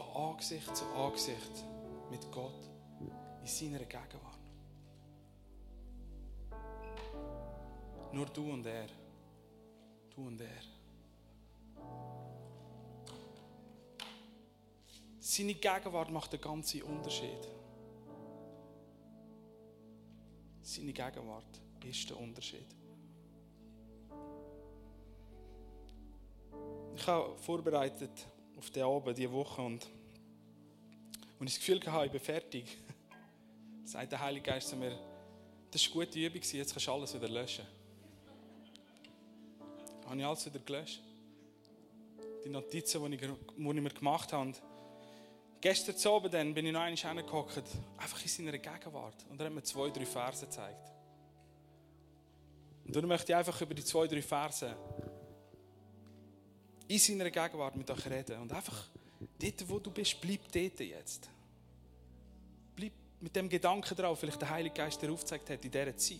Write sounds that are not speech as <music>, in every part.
von Angesicht zu Angesicht mit Gott in seiner Gegenwart. Nur du und er. Du und er. Seine Gegenwart macht den ganzen Unterschied. Seine Gegenwart ist der Unterschied. Ich habe vorbereitet auf den Abend, diese Woche, und als ich das Gefühl hatte, ich bin fertig, <laughs> sagt der Heilige Geist zu mir, das war eine gute Übung, jetzt kannst du alles wieder löschen. Habe ich alles wieder gelöscht. Die Notizen, die ich, die ich mir gemacht habe. Und gestern Abend dann bin ich noch einmal hingehockt, einfach in seiner Gegenwart. Und er hat mir zwei, drei Verse gezeigt. Und dann möchte ich einfach über die zwei, drei Verse in seiner Gegenwart mit euch reden. Und einfach dort, wo du bist, bleib dort jetzt. Bleib mit dem Gedanken drauf, vielleicht der Heilige Geist dir aufgezeigt hat in dieser Zeit.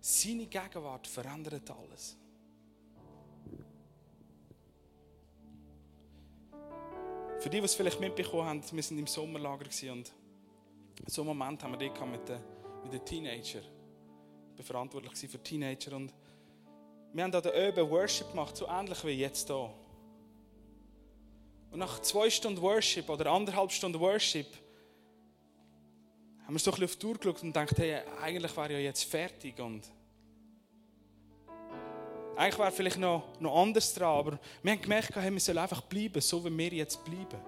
Seine Gegenwart verändert alles. Für die, die es vielleicht mitbekommen haben, wir waren im Sommerlager und so einen Moment haben wir dort mit den, mit den Teenagern. Ich war verantwortlich für Teenager und wir haben den Öben Worship gemacht, so ähnlich wie jetzt hier. Und nach zwei Stunden Worship oder anderthalb Stunden Worship haben wir so ein bisschen auf die Tour geschaut und gedacht, hey, eigentlich wäre ja jetzt fertig und eigentlich wäre vielleicht noch, noch anders dran, aber wir haben gemerkt, hey, wir sollen einfach bleiben, so wie wir jetzt bleiben.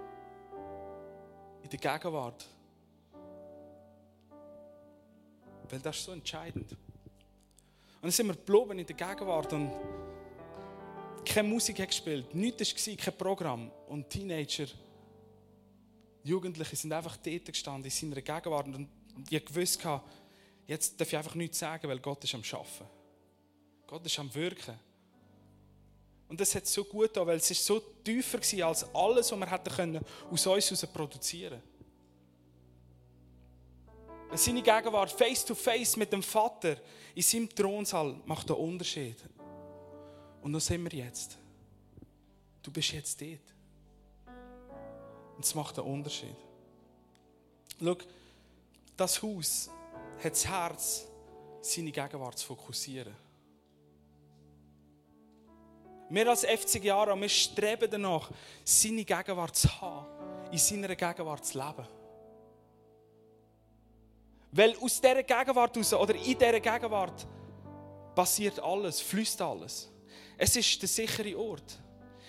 In der Gegenwart. Weil das ist so entscheidend. Und dann sind wir geblieben in der Gegenwart und keine Musik hat gespielt, nichts war, kein Programm. Und Teenager, Jugendliche sind einfach dort gestanden in seiner Gegenwart und ich wusste, jetzt darf ich einfach nichts sagen, weil Gott ist am Arbeiten. Gott ist am Wirken. Und das hat so gut getan, weil es ist so tiefer war als alles, was wir hätten können aus uns heraus produzieren können. Seine Gegenwart face to face mit dem Vater in seinem Thronsaal macht einen Unterschied. Und da sind wir jetzt. Du bist jetzt dort. Und es macht einen Unterschied. Schau, das Haus hat das Herz, seine Gegenwart zu fokussieren. Wir als FC Jara, wir streben danach, seine Gegenwart zu haben, in seiner Gegenwart zu leben. Weil aus dieser Gegenwart raus, oder in dieser Gegenwart passiert alles, fließt alles. Es ist der sichere Ort.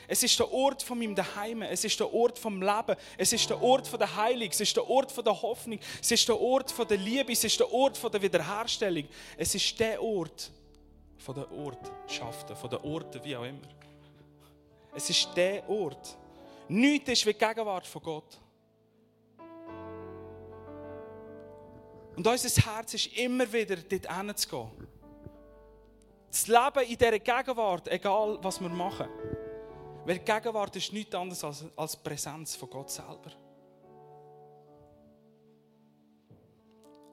Es ist der Ort von meinem Daheim. Es ist der Ort vom Leben. Es ist der Ort von der Heilung. Es ist der Ort von der Hoffnung. Es ist der Ort von der Liebe. Es ist der Ort von der Wiederherstellung. Es ist der Ort, von den Ortschaften, von den Orten, wie auch immer. Es ist der Ort. Nichts ist wie die Gegenwart von Gott. Und unser Herz ist immer wieder dort hinzugehen. Das Leben in dieser Gegenwart, egal was wir machen. Weil Gegenwart ist nichts anderes als, als Präsenz von Gott selber.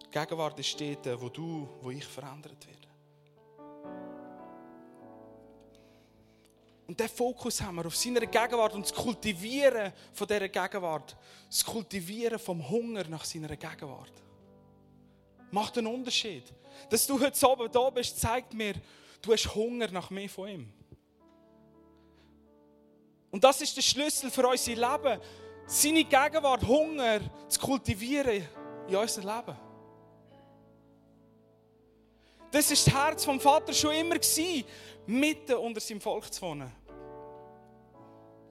Die Gegenwart ist dort, wo du, wo ich verändert werde. Und diesen Fokus haben wir auf seiner Gegenwart und das Kultivieren von dieser Gegenwart. Das Kultivieren vom Hunger nach seiner Gegenwart. Macht einen Unterschied. Dass du heute oben da bist, zeigt mir, du hast Hunger nach mehr von ihm. Und das ist der Schlüssel für unser Leben. Seine Gegenwart, Hunger zu kultivieren in unserem Leben. Das ist das Herz vom Vater schon immer gewesen, mitten unter seinem Volk zu wohnen.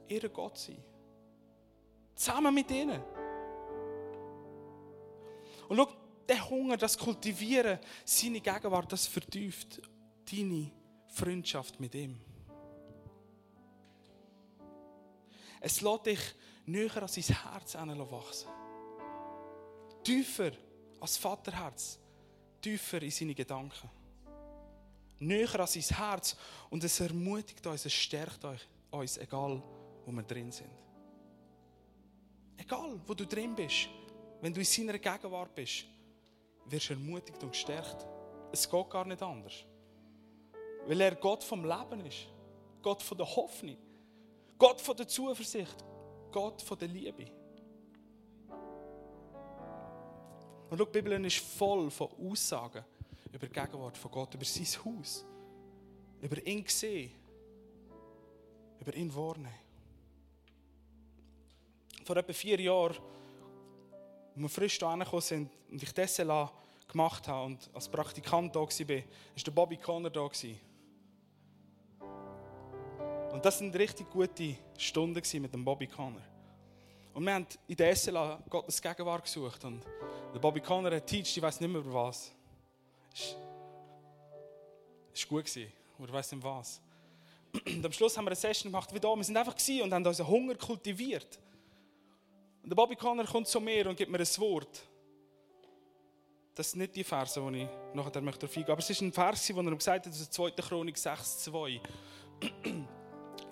Ihr Gott sein. Zusammen mit ihnen. Und schau, der Hunger, das Kultivieren, seine Gegenwart, das vertieft deine Freundschaft mit ihm. Es lässt dich näher an sein Herz wachsen. Tiefer als Vaterherz. Tiefer in seine Gedanken näher an sein Herz und es ermutigt uns, es stärkt uns, egal wo wir drin sind. Egal, wo du drin bist, wenn du in seiner Gegenwart bist, wirst ermutigt und gestärkt. Es geht gar nicht anders. Weil er Gott vom Leben ist. Gott von der Hoffnung. Gott von der Zuversicht. Gott von der Liebe. Und schau, die Bibel ist voll von Aussagen über die Gegenwart von Gott, über sein Haus, über ihn gesehen. über ihn wahrnehmen. Vor etwa vier Jahren als wir frisch hierher gekommen sind und ich das gemacht habe und als Praktikant da war, war der Bobby Conner da. Und das waren richtig gute Stunden mit dem Bobby Conner. Und wir haben in der SLA Gottes Gegenwart gesucht. Und der Bobby Conner hat teacht, ich weiß nicht mehr über was. Es war gut, aber ich weiß nicht was. Und am Schluss haben wir eine Session gemacht wie da. Wir sind einfach und haben unseren Hunger kultiviert. Und der Bobby Conner kommt zu mir und gibt mir ein Wort. Das sind nicht die Verse, die ich nachher möchte eingehen Aber es ist ein Vers, wo er gesagt hat, <clears throat> das ist 2. Chronik 6, 2.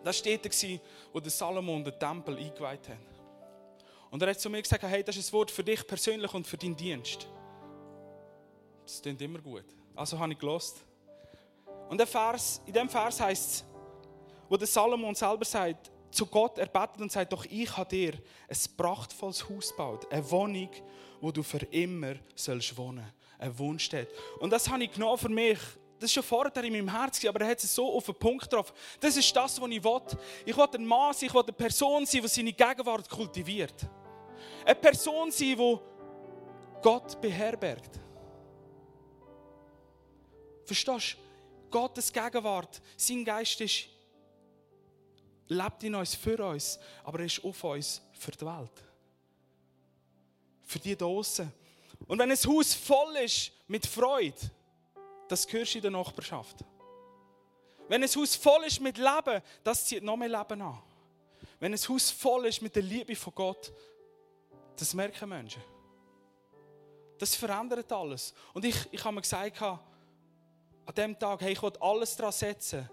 Das war dort, wo der Salomon den Tempel eingeweiht hat. Und er hat zu mir gesagt, hey, das ist ein Wort für dich persönlich und für deinen Dienst. Das klingt immer gut. Also habe ich gelost. Und der Vers, in dem Vers heißt es, wo der Salomon selber sagt, zu Gott erbetet und sagt, doch ich habe dir ein prachtvolles Haus gebaut, eine Wohnung, wo du für immer sollst wohnen, ein Wohnstätte. Und das habe ich genommen für mich. Das ist schon vorher in meinem Herz, aber er hat es so auf den Punkt getroffen. Das ist das, was ich will. Ich will ein Mann sein, ich will eine Person sein, die seine Gegenwart kultiviert. Eine Person sein, die Gott beherbergt. Verstehst du? Gottes Gegenwart, sein Geist ist, lebt in uns für uns, aber er ist auf uns für die Welt. Für die draußen. Und wenn ein Haus voll ist mit Freude, das gehörst du in der Nachbarschaft. Wenn ein Haus voll ist mit Leben, das zieht noch mehr Leben an. Wenn ein Haus voll ist mit der Liebe von Gott, das merken Menschen. Das verändert alles. Und ich, ich habe mir gesagt, an dem Tag, hey, ich will alles daran setzen,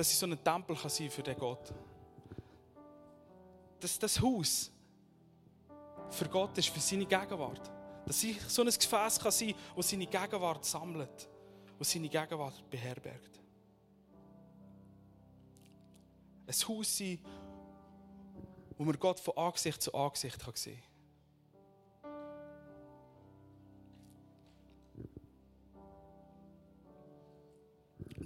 dass ich so ein Tempel kann sein für den Gott. Dass das Haus für Gott ist, für seine Gegenwart. Dass ich so ein Gefäß kann sein kann, das seine Gegenwart sammelt, das seine Gegenwart beherbergt. Ein Haus sein, wo man Gott von Angesicht zu Angesicht sehen kann.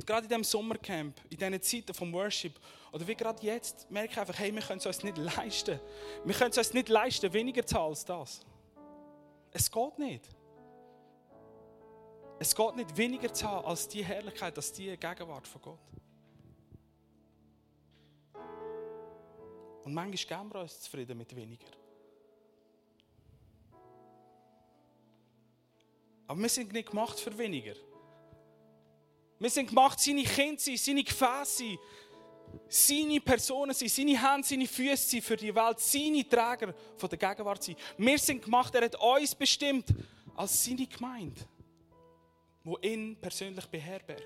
Gerade in diesem Sommercamp, in diesen Zeiten vom Worship, oder wie gerade jetzt, merke ich einfach, hey, wir können es uns nicht leisten. Wir können es uns nicht leisten, weniger zu als das. Es geht nicht. Es geht nicht weniger zu haben als die Herrlichkeit, als die Gegenwart von Gott. Und manchmal geben wir uns zufrieden mit weniger. Aber wir sind nicht gemacht für weniger. Wir sind gemacht, seine Kinder sein, seine Gefäße sein, seine Personen sein, seine Hände, seine Füße sein für die Welt, seine Träger von der Gegenwart sein. Wir sind gemacht, er hat uns bestimmt als seine Gemeinde, wo ihn persönlich beherbergt.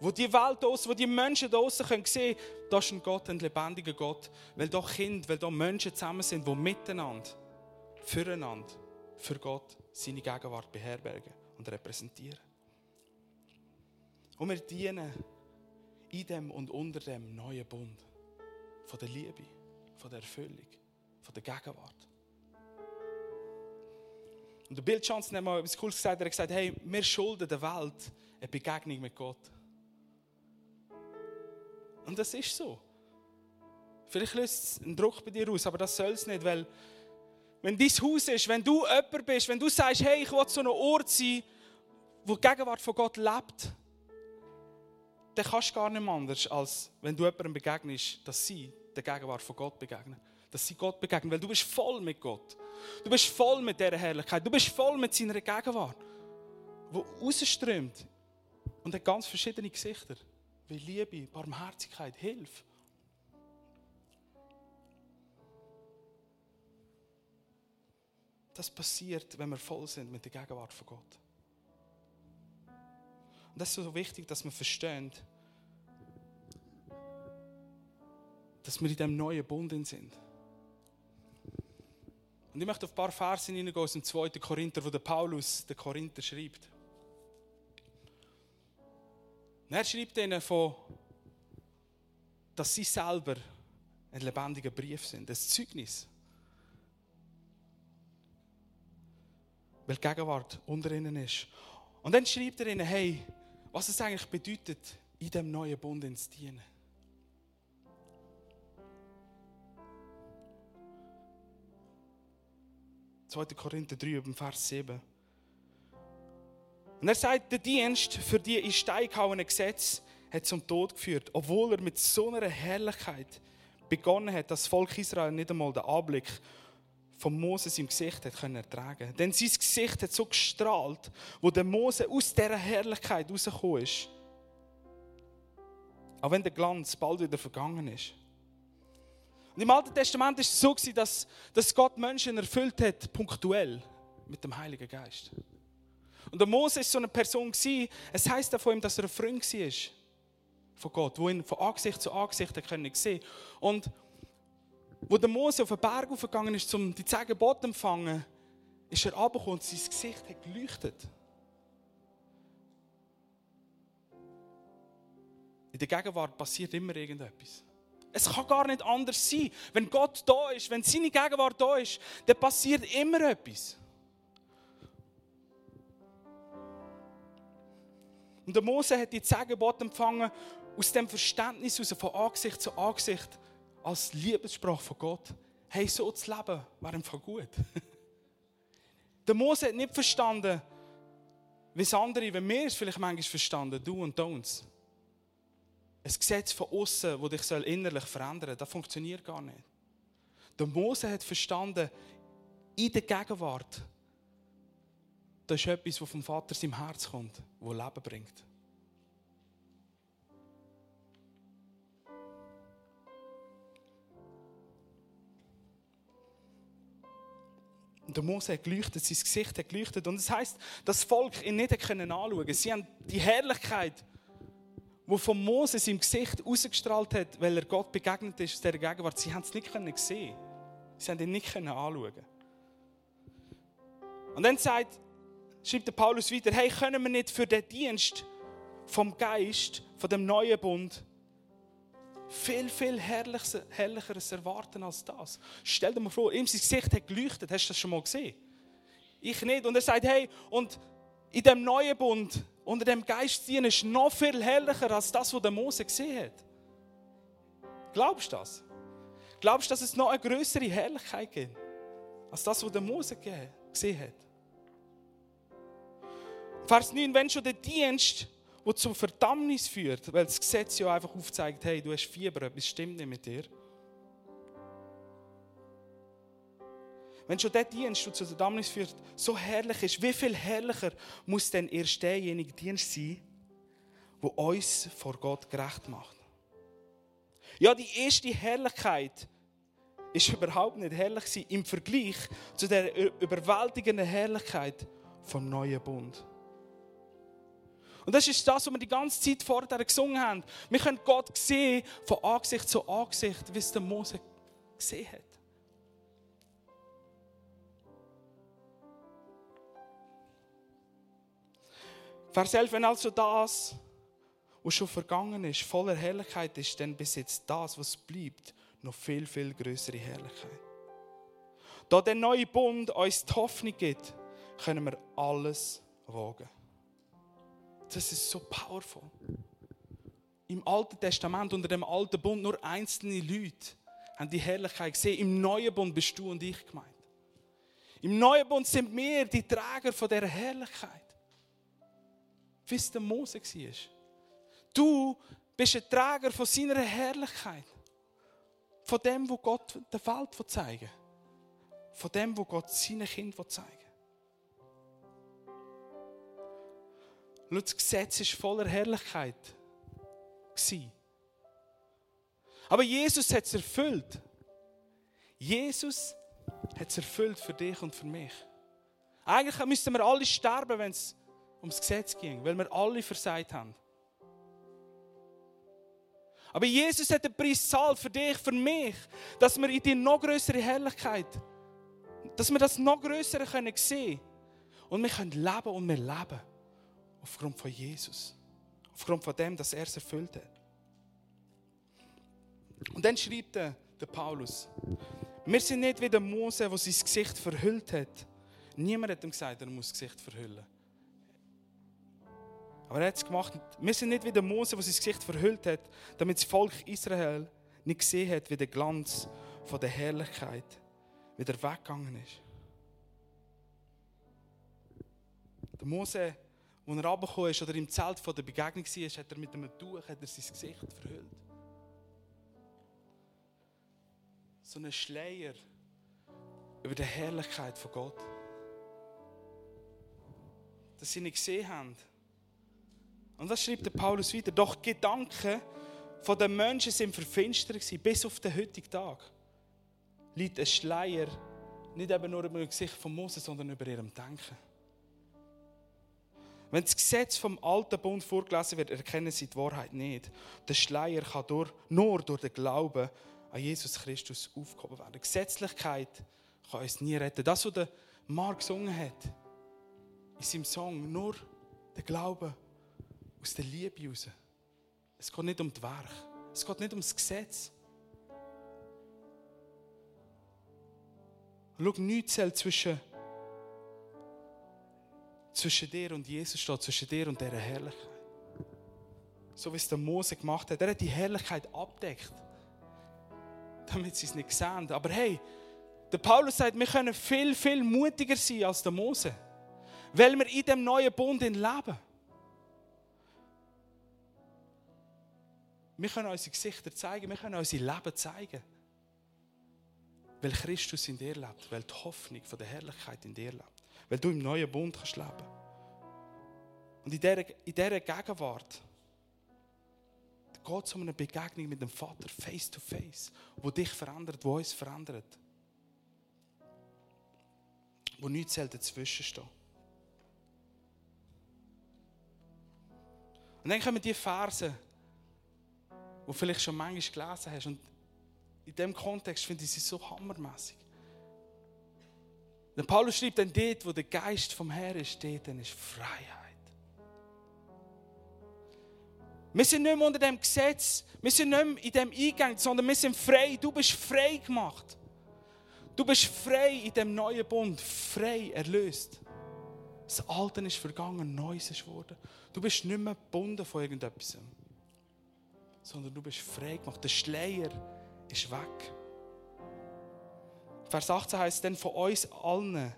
Wo die Welt draussen, wo die Menschen draussen können sehen, da ist ein Gott, ein lebendiger Gott. Weil da Kinder, weil da Menschen zusammen sind, die miteinander, füreinander, für Gott seine Gegenwart beherbergen und repräsentieren. Und wir dienen in dem und unter dem neuen Bund von der Liebe, von der Erfüllung, von der Gegenwart. Und der Bill Johnson hat mal etwas Cooles gesagt. Er hat gesagt, hey, wir schulden der Welt eine Begegnung mit Gott. Und das ist so. Vielleicht löst es einen Druck bei dir aus, aber das soll es nicht, weil wenn dein Haus ist, wenn du jemand bist, wenn du sagst, hey, ich will so ein Ort sein, wo die Gegenwart von Gott lebt, dann kannst du gar nicht anders, als wenn du jemandem begegnest, dass sie der Gegenwart von Gott begegnen. Dass sie Gott begegnen, weil du bist voll mit Gott. Du bist voll mit dieser Herrlichkeit. Du bist voll mit seiner Gegenwart, die rausströmt und hat ganz verschiedene Gesichter wie Liebe, Barmherzigkeit, Hilfe. Das passiert, wenn wir voll sind mit der Gegenwart von Gott. Und das ist so wichtig, dass wir verstehen, dass wir in diesem neuen Bund sind. Und ich möchte auf ein paar Verse hineingehen aus dem 2. Korinther, wo der Paulus den Korinther schreibt. Und er schreibt ihnen von, dass sie selber ein lebendiger Brief sind, ein Zeugnis. weil die Gegenwart unter ihnen ist. Und dann schreibt er ihnen, hey, was es eigentlich bedeutet, in dem neuen Bund ins Dienen. 2. Korinther 3, Vers 7. Und er sagt, der Dienst für die in Stein gehauene Gesetz hat zum Tod geführt, obwohl er mit so einer Herrlichkeit begonnen hat, dass das Volk Israel nicht einmal den Anblick von Moses im Gesicht hat können ertragen. Denn sein Gesicht hat so gestrahlt, wo der Mose aus dieser Herrlichkeit rausgekommen ist. Auch wenn der Glanz bald wieder vergangen ist. Und im Alten Testament ist es so, dass, dass Gott Menschen erfüllt hat, punktuell, mit dem Heiligen Geist. Und der Mose ist so eine Person es heißt von ihm, dass er ein Freund war von Gott, wo ihn von Angesicht zu Angesicht sehen. Und wo der Mose auf den Berg aufgegangen ist, um die zehn Gebote zu empfangen, ist er runtergekommen und sein Gesicht hat geleuchtet. In der Gegenwart passiert immer irgendetwas. Es kann gar nicht anders sein. Wenn Gott da ist, wenn seine Gegenwart da ist, dann passiert immer etwas. Und der Mose hat die zehn Gebote empfangen aus dem Verständnis heraus, von Angesicht zu Angesicht, als Liebessprache von Gott. Hey, so zu leben wäre einfach gut. <laughs> der Mose hat nicht verstanden, wie es andere, wenn wir es vielleicht manchmal verstanden, du und Don'ts ein Gesetz von außen, das dich innerlich verändern soll, das funktioniert gar nicht. Der Mose hat verstanden, in der Gegenwart, das ist etwas, was vom Vater seinem Herz kommt, das Leben bringt. Und der Mose hat geleuchtet, sein Gesicht hat geleuchtet. Und das heisst, das Volk ihn nicht anschauen konnte. Sie haben die Herrlichkeit wo von Moses im Gesicht ausgestrahlt hat, weil er Gott begegnet ist aus dieser Gegenwart. Sie haben es nicht sehen Sie haben ihn nicht anschauen Und dann sagt, schreibt der Paulus weiter, hey, können wir nicht für den Dienst vom Geist, von dem neuen Bund, viel, viel herrlicheres erwarten als das. Stell dir mal vor, ihm sein Gesicht hat geleuchtet. Hast du das schon mal gesehen? Ich nicht. Und er sagt, hey, und in dem neuen Bund unter dem Geist ziehen ist noch viel herrlicher als das, was der Mose gesehen hat. Glaubst du das? Glaubst du, dass es noch eine größere Herrlichkeit gibt, als das, was der Mose gesehen hat? Vers 9, wenn schon der Dienst, der zur Verdammnis führt, weil das Gesetz ja einfach aufzeigt, hey, du hast Fieber, etwas stimmt nicht mit dir. Wenn schon der Dienst, der zur Verdammnis führt, so herrlich ist, wie viel herrlicher muss denn erst derjenige Dienst sein, der uns vor Gott gerecht macht? Ja, die erste Herrlichkeit ist überhaupt nicht herrlich im Vergleich zu der überwältigenden Herrlichkeit vom neuen Bund. Und das ist das, was wir die ganze Zeit vorher gesungen haben. Wir können Gott sehen von Angesicht zu Angesicht, wie es der Mose gesehen hat. Vers 11, wenn also das, was schon vergangen ist, voller Herrlichkeit ist, dann besitzt das, was bleibt, noch viel, viel größere Herrlichkeit. Da der neue Bund uns die Hoffnung gibt, können wir alles wagen. Das ist so powerful. Im Alten Testament, unter dem alten Bund, nur einzelne Leute haben die Herrlichkeit gesehen. Im neuen Bund bist du und ich gemeint. Im neuen Bund sind wir die Träger von dieser Herrlichkeit wie es der Mose war. Du bist ein Träger von seiner Herrlichkeit. Von dem, wo Gott der Welt zeigen Von dem, wo Gott seinen Kind zeigen will. Das Gesetz war voller Herrlichkeit. Aber Jesus hat es erfüllt. Jesus hat es erfüllt für dich und für mich. Eigentlich müssten wir alle sterben, wenn es ums Gesetz ging, weil wir alle versagt haben. Aber Jesus hat den Preis gezahlt für dich, für mich, dass wir in die noch größere Herrlichkeit, dass wir das noch größere können sehen und wir können leben und wir leben aufgrund von Jesus, aufgrund von dem, dass er es erfüllt hat. Und dann schreibt der, der Paulus: Wir sind nicht wie der Mose, der sein Gesicht verhüllt hat Niemand hat ihm gesagt, er muss das Gesicht verhüllen. Aber er hat es gemacht. Wir sind nicht wie der Mose, der sein Gesicht verhüllt hat, damit das Volk Israel nicht gesehen hat, wie der Glanz von der Herrlichkeit wieder weggegangen ist. Der Mose, als er runtergekommen ist oder im Zelt von der Begegnung war, hat er mit einem Tuch hat er sein Gesicht verhüllt. So ein Schleier über die Herrlichkeit von Gott. Dass sie nicht gesehen haben. Und was schreibt der Paulus wieder? Doch Gedanken von den Menschen sind verfinstert gewesen, bis auf den heutigen Tag. Liegt ein Schleier nicht eben nur über das Gesicht von Moses, sondern über ihrem Denken. Wenn das Gesetz vom alten Bund vorgelesen wird, erkennen sie die Wahrheit nicht. Der Schleier kann durch, nur durch den Glauben an Jesus Christus aufgehoben werden. Gesetzlichkeit kann uns nie retten. Das, was der Mark gesungen hat, in seinem Song, nur der Glaube aus der Liebe heraus. Es geht nicht um das Werk. Es geht nicht um das Gesetz. Schau, nichts zählt zwischen zwischen dir und Jesus steht, zwischen dir und dieser Herrlichkeit. So wie es der Mose gemacht hat. Er hat die Herrlichkeit abdeckt, damit sie es nicht sehen. Aber hey, der Paulus sagt, wir können viel, viel mutiger sein als der Mose, weil wir in dem neuen Bund leben. Wir können unsere Gesichter zeigen, wir können unser Leben zeigen. Weil Christus in dir lebt, weil die Hoffnung von der Herrlichkeit in dir lebt weil du im neuen Bund kannst leben. Und in dieser, in dieser Gegenwart geht es um eine Begegnung mit dem Vater, face to face, wo dich verändert, wo uns verändert. Wo nichts dazwischen steht. Und dann kommen die Verse, die du vielleicht schon manchmal gelesen hast. Und in diesem Kontext finde ich sie so hammermäßig. Der Paulus schreibt dann dort, wo der Geist vom Herrn steht, dann ist Freiheit. Wir sind nicht mehr unter dem Gesetz, wir sind nicht mehr in dem Eingang, sondern wir sind frei. Du bist frei gemacht. Du bist frei in dem neuen Bund, frei erlöst. Das Alte ist vergangen, Neues ist geworden. Du bist nicht mehr gebunden von irgendetwas, sondern du bist frei gemacht. Der Schleier ist weg. Vers 18 heißt, denn von uns allen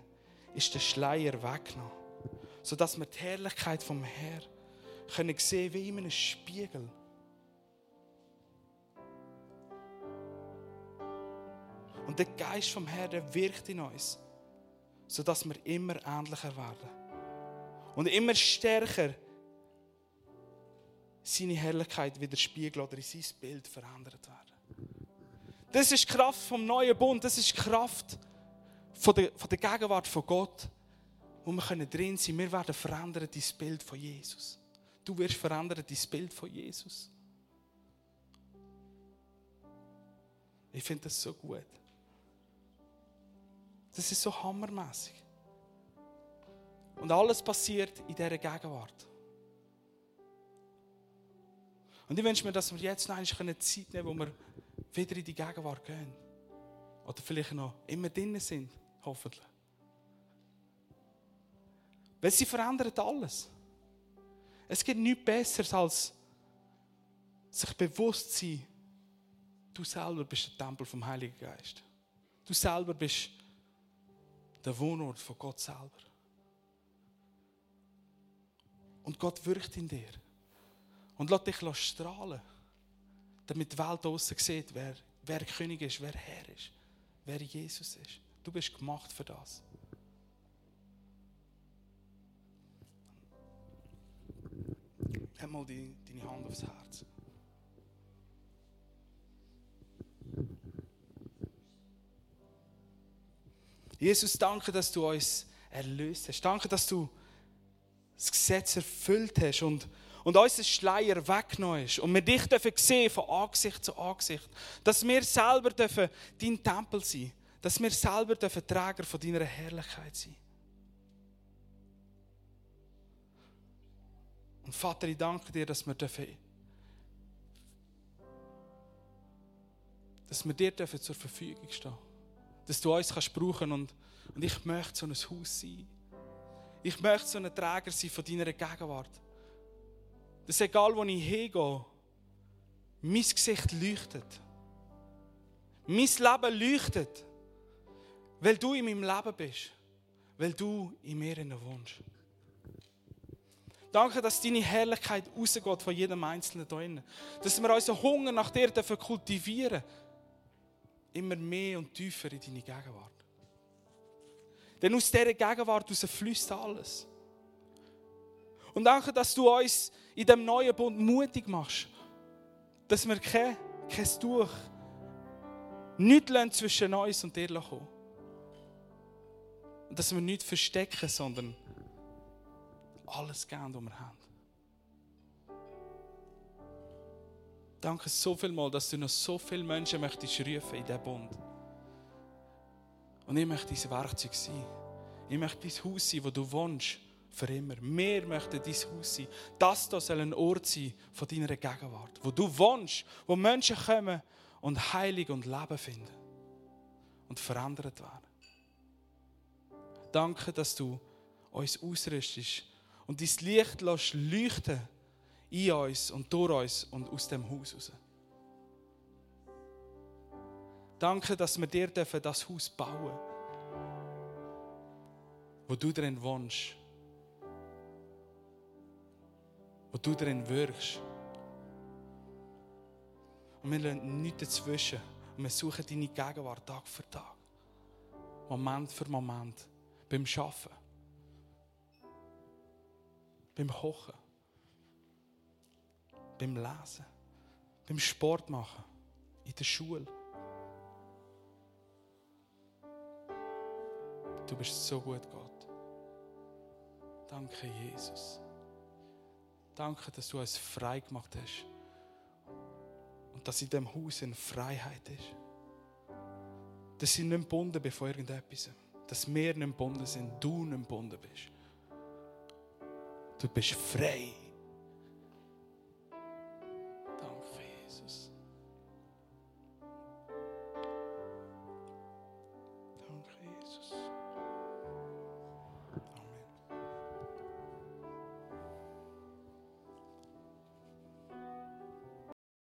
ist der Schleier weggenommen, sodass wir die Herrlichkeit vom Herrn können sehen wie in einem Spiegel. Und der Geist vom Herrn wirkt in uns, sodass wir immer ähnlicher werden. Und immer stärker seine Herrlichkeit widerspiegeln oder in sein Bild verändert werden. Das ist Kraft vom neuen Bund. Das ist Kraft von der, von der Gegenwart von Gott, wo wir können drin sein. Wir werden verändern dein Bild von Jesus. Du wirst verändern dein Bild von Jesus. Ich finde das so gut. Das ist so hammermäßig. Und alles passiert in dieser Gegenwart. Und ich wünsche mir, dass wir jetzt noch eine Zeit nehmen, wo wir wieder in die Gegenwart gehen. Oder vielleicht noch immer drinnen sind, hoffentlich. Weil sie verändert alles. Es gibt nichts Besseres als sich bewusst zu sein, du selber bist der Tempel vom Heiligen Geist. Du selber bist der Wohnort von Gott selber. Und Gott wirkt in dir. Und lass dich strahlen damit die Welt draußen sieht, wer, wer König ist, wer Herr ist, wer Jesus ist. Du bist gemacht für das. Nimm mal die, deine Hand aufs Herz. Jesus, danke, dass du uns erlöst hast. Danke, dass du das Gesetz erfüllt hast und und unser Schleier weggenommen ist und wir dich dürfen sehen von Angesicht zu Angesicht, dass wir selber dürfen dein Tempel sein, dass wir selber dürfen Träger von deiner Herrlichkeit sein. Und Vater, ich danke dir, dass wir dürfen, dass wir dir dürfen zur Verfügung stehen, dass du uns kannst brauchen und, und ich möchte so ein Haus sein. Ich möchte so ein Träger sein von deiner Gegenwart. Dass egal wo ich hingehe, mein Gesicht leuchtet. Mein Leben leuchtet, weil du in meinem Leben bist, weil du in mir wohnst. Danke, dass deine Herrlichkeit rausgeht von jedem Einzelnen hier drin. Dass wir unseren Hunger nach dir kultivieren dürfen. Immer mehr und tiefer in deine Gegenwart. Denn aus dieser Gegenwart fließt alles. Und danke, dass du uns in diesem neuen Bund mutig machst. Dass wir kein, kein Tuch, nichts zwischen uns und dir kommen. Und dass wir nichts verstecken, sondern alles geben, was wir haben. Danke so viel mal, dass du noch so viele Menschen möchtest rufen in diesen Bund. Und ich möchte dein Werkzeug sein. Ich möchte dein Haus sein, wo du wohnst, für immer. Wir möchten dein Haus sein. Das hier soll ein Ort sein von deiner Gegenwart, wo du wohnst, wo Menschen kommen und Heilig und Leben finden und verändert werden. Danke, dass du uns ausrüstest und dein Licht lässt leuchten in uns und durch uns und aus dem Haus raus. Danke, dass wir dir das Haus bauen dürfen, wo du drin wohnst, wo du drin wirkst. Und wir lassen nichts dazwischen. Und wir suchen deine Gegenwart Tag für Tag. Moment für Moment. Beim Arbeiten beim Kochen, beim Lesen, beim Sport machen, in der Schule. Du bist so gut, Gott. Danke, Jesus. Danke, dass du uns frei gemacht hast. Und dass in diesem Haus eine Freiheit ist. Dass sie nicht gebunden sind von irgendetwas. Dass wir nicht gebunden sind, du nicht gebunden bist. Du bist frei.